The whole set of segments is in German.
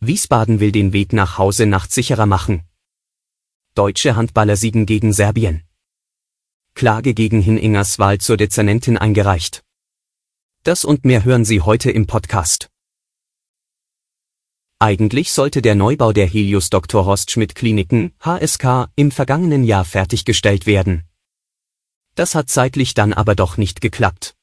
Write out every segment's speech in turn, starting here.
Wiesbaden will den Weg nach Hause sicherer machen. Deutsche Handballer siegen gegen Serbien. Klage gegen Hiningers Wahl zur Dezernentin eingereicht. Das und mehr hören Sie heute im Podcast. Eigentlich sollte der Neubau der Helios Dr. Horst Schmidt Kliniken, HSK, im vergangenen Jahr fertiggestellt werden. Das hat zeitlich dann aber doch nicht geklappt.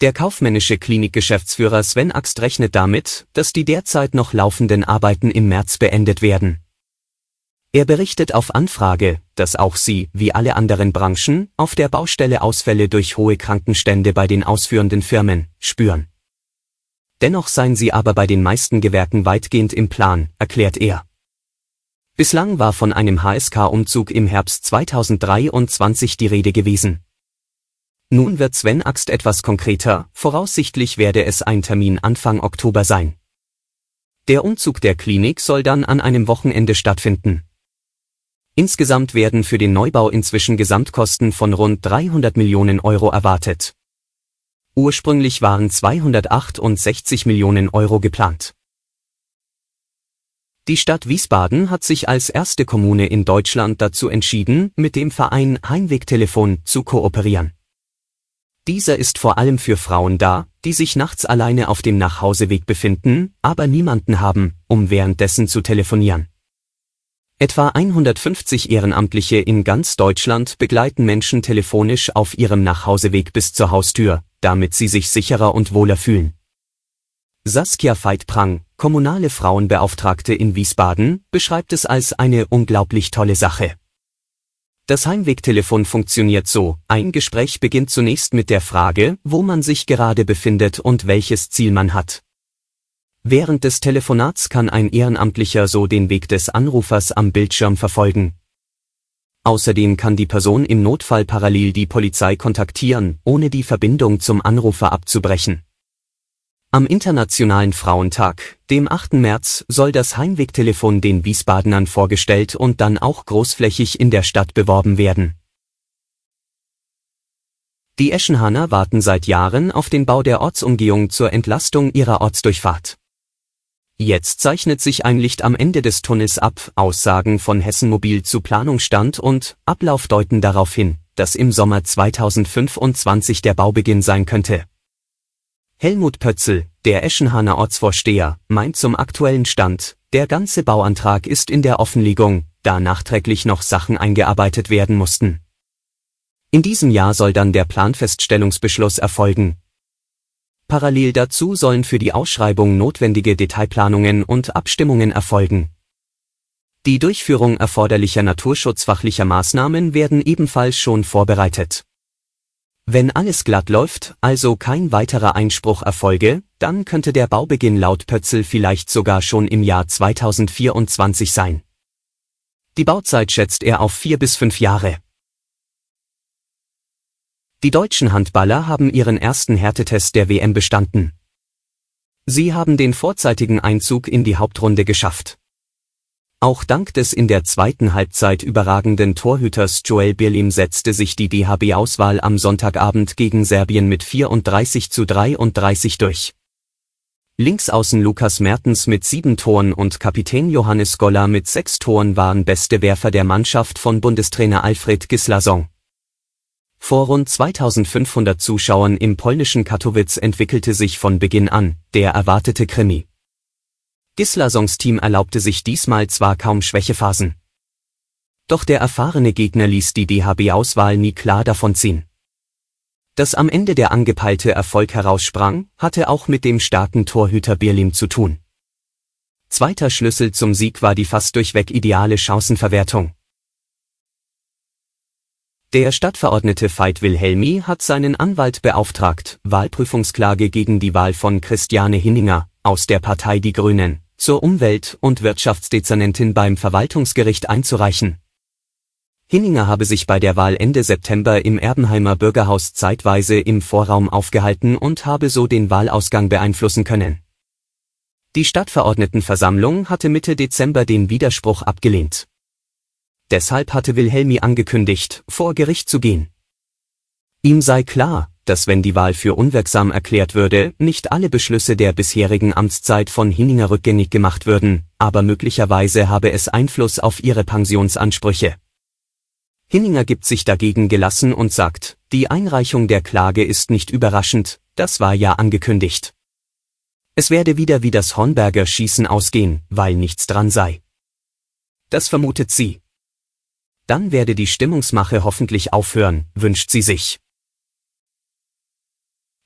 Der kaufmännische Klinikgeschäftsführer Sven Axt rechnet damit, dass die derzeit noch laufenden Arbeiten im März beendet werden. Er berichtet auf Anfrage, dass auch sie, wie alle anderen Branchen, auf der Baustelle Ausfälle durch hohe Krankenstände bei den ausführenden Firmen spüren. Dennoch seien sie aber bei den meisten Gewerken weitgehend im Plan, erklärt er. Bislang war von einem HSK-Umzug im Herbst 2023 die Rede gewesen. Nun wird Sven Axt etwas konkreter, voraussichtlich werde es ein Termin Anfang Oktober sein. Der Umzug der Klinik soll dann an einem Wochenende stattfinden. Insgesamt werden für den Neubau inzwischen Gesamtkosten von rund 300 Millionen Euro erwartet. Ursprünglich waren 268 Millionen Euro geplant. Die Stadt Wiesbaden hat sich als erste Kommune in Deutschland dazu entschieden, mit dem Verein Heimwegtelefon zu kooperieren. Dieser ist vor allem für Frauen da, die sich nachts alleine auf dem Nachhauseweg befinden, aber niemanden haben, um währenddessen zu telefonieren. Etwa 150 Ehrenamtliche in ganz Deutschland begleiten Menschen telefonisch auf ihrem Nachhauseweg bis zur Haustür, damit sie sich sicherer und wohler fühlen. Saskia Veit-Prang, kommunale Frauenbeauftragte in Wiesbaden, beschreibt es als eine unglaublich tolle Sache. Das Heimwegtelefon funktioniert so, ein Gespräch beginnt zunächst mit der Frage, wo man sich gerade befindet und welches Ziel man hat. Während des Telefonats kann ein Ehrenamtlicher so den Weg des Anrufers am Bildschirm verfolgen. Außerdem kann die Person im Notfall parallel die Polizei kontaktieren, ohne die Verbindung zum Anrufer abzubrechen. Am Internationalen Frauentag, dem 8. März, soll das Heimwegtelefon den Wiesbadenern vorgestellt und dann auch großflächig in der Stadt beworben werden. Die Eschenhahner warten seit Jahren auf den Bau der Ortsumgehung zur Entlastung ihrer Ortsdurchfahrt. Jetzt zeichnet sich ein Licht am Ende des Tunnels ab, Aussagen von Hessen Mobil zu Planungsstand und Ablauf deuten darauf hin, dass im Sommer 2025 der Baubeginn sein könnte. Helmut Pötzel, der Eschenhahner Ortsvorsteher, meint zum aktuellen Stand, der ganze Bauantrag ist in der Offenlegung, da nachträglich noch Sachen eingearbeitet werden mussten. In diesem Jahr soll dann der Planfeststellungsbeschluss erfolgen. Parallel dazu sollen für die Ausschreibung notwendige Detailplanungen und Abstimmungen erfolgen. Die Durchführung erforderlicher naturschutzfachlicher Maßnahmen werden ebenfalls schon vorbereitet. Wenn alles glatt läuft, also kein weiterer Einspruch erfolge, dann könnte der Baubeginn laut Pötzel vielleicht sogar schon im Jahr 2024 sein. Die Bauzeit schätzt er auf vier bis fünf Jahre. Die deutschen Handballer haben ihren ersten Härtetest der WM bestanden. Sie haben den vorzeitigen Einzug in die Hauptrunde geschafft. Auch dank des in der zweiten Halbzeit überragenden Torhüters Joel Birlim setzte sich die DHB-Auswahl am Sonntagabend gegen Serbien mit 34 zu 33 durch. Linksaußen Lukas Mertens mit sieben Toren und Kapitän Johannes Goller mit sechs Toren waren beste Werfer der Mannschaft von Bundestrainer Alfred Gislason. Vor rund 2500 Zuschauern im polnischen Katowice entwickelte sich von Beginn an der erwartete Krimi. Gislasons Team erlaubte sich diesmal zwar kaum Schwächephasen. Doch der erfahrene Gegner ließ die DHB-Auswahl nie klar davonziehen. Dass am Ende der angepeilte Erfolg heraussprang, hatte auch mit dem starken Torhüter Birlim zu tun. Zweiter Schlüssel zum Sieg war die fast durchweg ideale Chancenverwertung. Der Stadtverordnete Veit Wilhelmi hat seinen Anwalt beauftragt, Wahlprüfungsklage gegen die Wahl von Christiane Hinninger, aus der Partei Die Grünen, zur Umwelt- und Wirtschaftsdezernentin beim Verwaltungsgericht einzureichen. Hinninger habe sich bei der Wahl Ende September im Erbenheimer Bürgerhaus zeitweise im Vorraum aufgehalten und habe so den Wahlausgang beeinflussen können. Die Stadtverordnetenversammlung hatte Mitte Dezember den Widerspruch abgelehnt. Deshalb hatte Wilhelmi angekündigt, vor Gericht zu gehen. Ihm sei klar, dass wenn die Wahl für unwirksam erklärt würde, nicht alle Beschlüsse der bisherigen Amtszeit von Hinninger rückgängig gemacht würden, aber möglicherweise habe es Einfluss auf ihre Pensionsansprüche. Hinninger gibt sich dagegen gelassen und sagt, die Einreichung der Klage ist nicht überraschend, das war ja angekündigt. Es werde wieder wie das Hornberger Schießen ausgehen, weil nichts dran sei. Das vermutet sie. Dann werde die Stimmungsmache hoffentlich aufhören, wünscht sie sich.